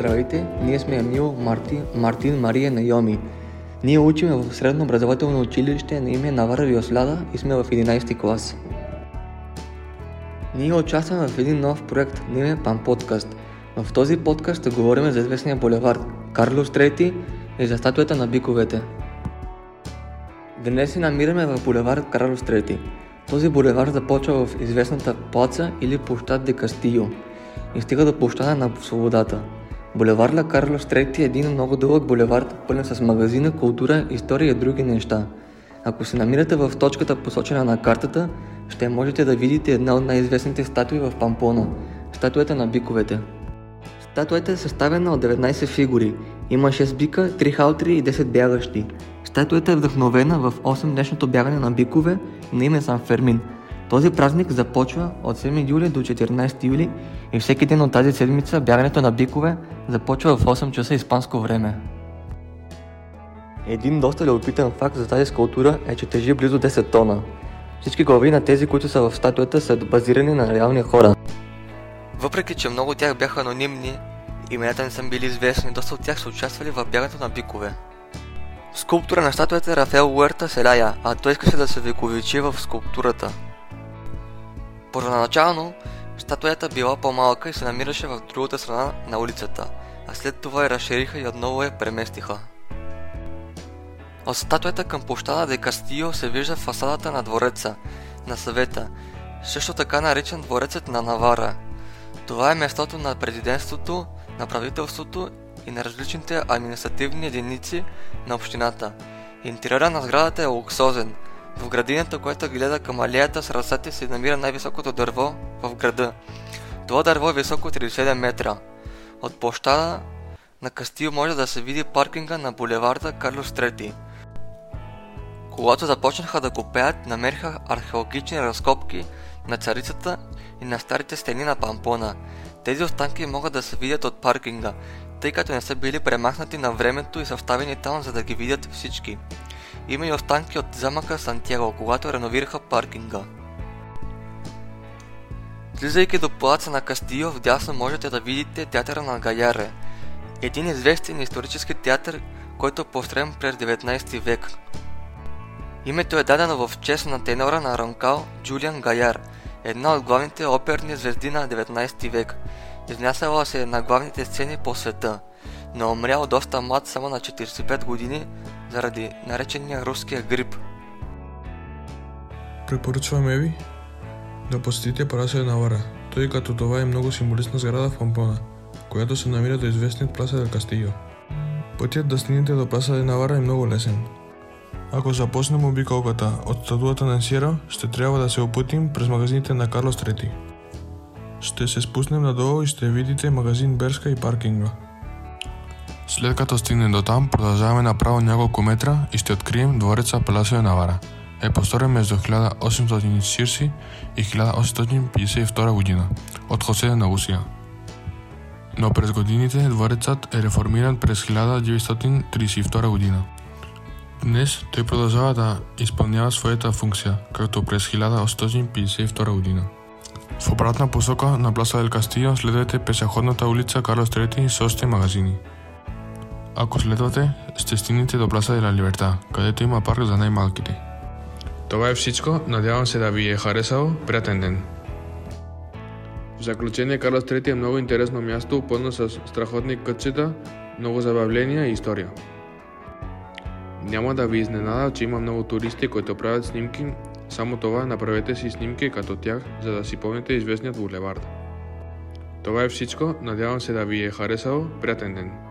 Здравейте, ние сме Емил, Марти, Мартин, Мария, Найоми. Ние учим в средно образователно училище на име Навара Виосляда и сме в 11 клас. Ние участваме в един нов проект на име Пан Подкаст. В този подкаст ще говорим за известния булевард Карлос Трети и за статуята на биковете. Днес се намираме в булевард Карлос Трети. Този булевард започва в известната плаца или площад де Кастио и стига до площада на свободата. Булевард Ла Карлос III е един много дълъг булевард, пълен с магазина, култура, история и други неща. Ако се намирате в точката посочена на картата, ще можете да видите една от най-известните статуи в Пампона – статуята на биковете. Статуята е съставена от 19 фигури. Има 6 бика, 3 халтри и 10 бягащи. Статуята е вдъхновена в 8 днешното бягане на бикове на име Сан Фермин. Този празник започва от 7 юли до 14 юли и всеки ден от тази седмица бягането на бикове започва в 8 часа испанско време. Един доста любопитен факт за тази скулптура е, че тежи близо 10 тона. Всички глави на тези, които са в статуята, са базирани на реални хора. Въпреки, че много от тях бяха анонимни, имената не са били известни, доста от тях са участвали в бягането на бикове. Скулптура на статуята е Рафаел Уерта Селая, а той искаше да се вековечи в скулптурата. Първоначално, статуята била по-малка и се намираше в другата страна на улицата, а след това я разшириха и отново я преместиха. От статуята към площада Де Кастио се вижда фасадата на двореца, на съвета, също така наречен дворецът на Навара. Това е местото на президентството, на правителството и на различните административни единици на общината. Интериора на сградата е луксозен. В градината, която гледа към алеята с ръцете, се намира най-високото дърво в града. Това дърво е високо 37 метра. От площада на Кастил може да се види паркинга на булеварда Карлос III. Когато започнаха да го пеят, намериха археологични разкопки на царицата и на старите стени на Пампона. Тези останки могат да се видят от паркинга, тъй като не са били премахнати на времето и са вставени там, за да ги видят всички. Има и останки от замъка Сантьяго, когато реновираха паркинга. Слизайки до плаца на Кастио, вдясно можете да видите театъра на Гаяре, един известен исторически театър, който е построен през 19 век. Името е дадено в чест на тенора на Ронкал Джулиан Гаяр, една от главните оперни звезди на 19 век. Изнасяла се на главните сцени по света, но умрял доста млад само на 45 години заради наречения руския грип. Препоръчваме ви да посетите Паласио Навара, тъй като това е много символична сграда в Пампона, която се намира до известният Пласа Кастио. Пътят да стигнете до Пласа де Навара е много лесен. Ако започнем обиколката от статуата на Сиера, ще трябва да се опътим през магазините на Карлос III. Ще се спуснем надолу и ще видите магазин Берска и паркинга. След като стигнем до там, продължаваме направо няколко метра и ще открием двореца Паласио Навара. Е построен между 1840 и 1852 година от Хосе на Русия. Но през годините дворецът е реформиран през 1932 година. Днес той продължава да изпълнява своята функция, както през 1852 година. В обратна посока на Пласа Дел Кастио следвайте пешеходната улица Карлос III с още магазини. Ако следвате, ще стигнете до Пласа де ла Либерта, където има парк за най-малките. Това е всичко, надявам се да ви е харесало. Приятен ден! В заключение, Карлос III е много интересно място, пълно с страхотни кътчета, много забавления и история. Няма да ви изненада, че има много туристи, които правят снимки, само това направете си снимки като тях, за да си помните известният булевард. Това е всичко, надявам се да ви е харесало. Приятен ден!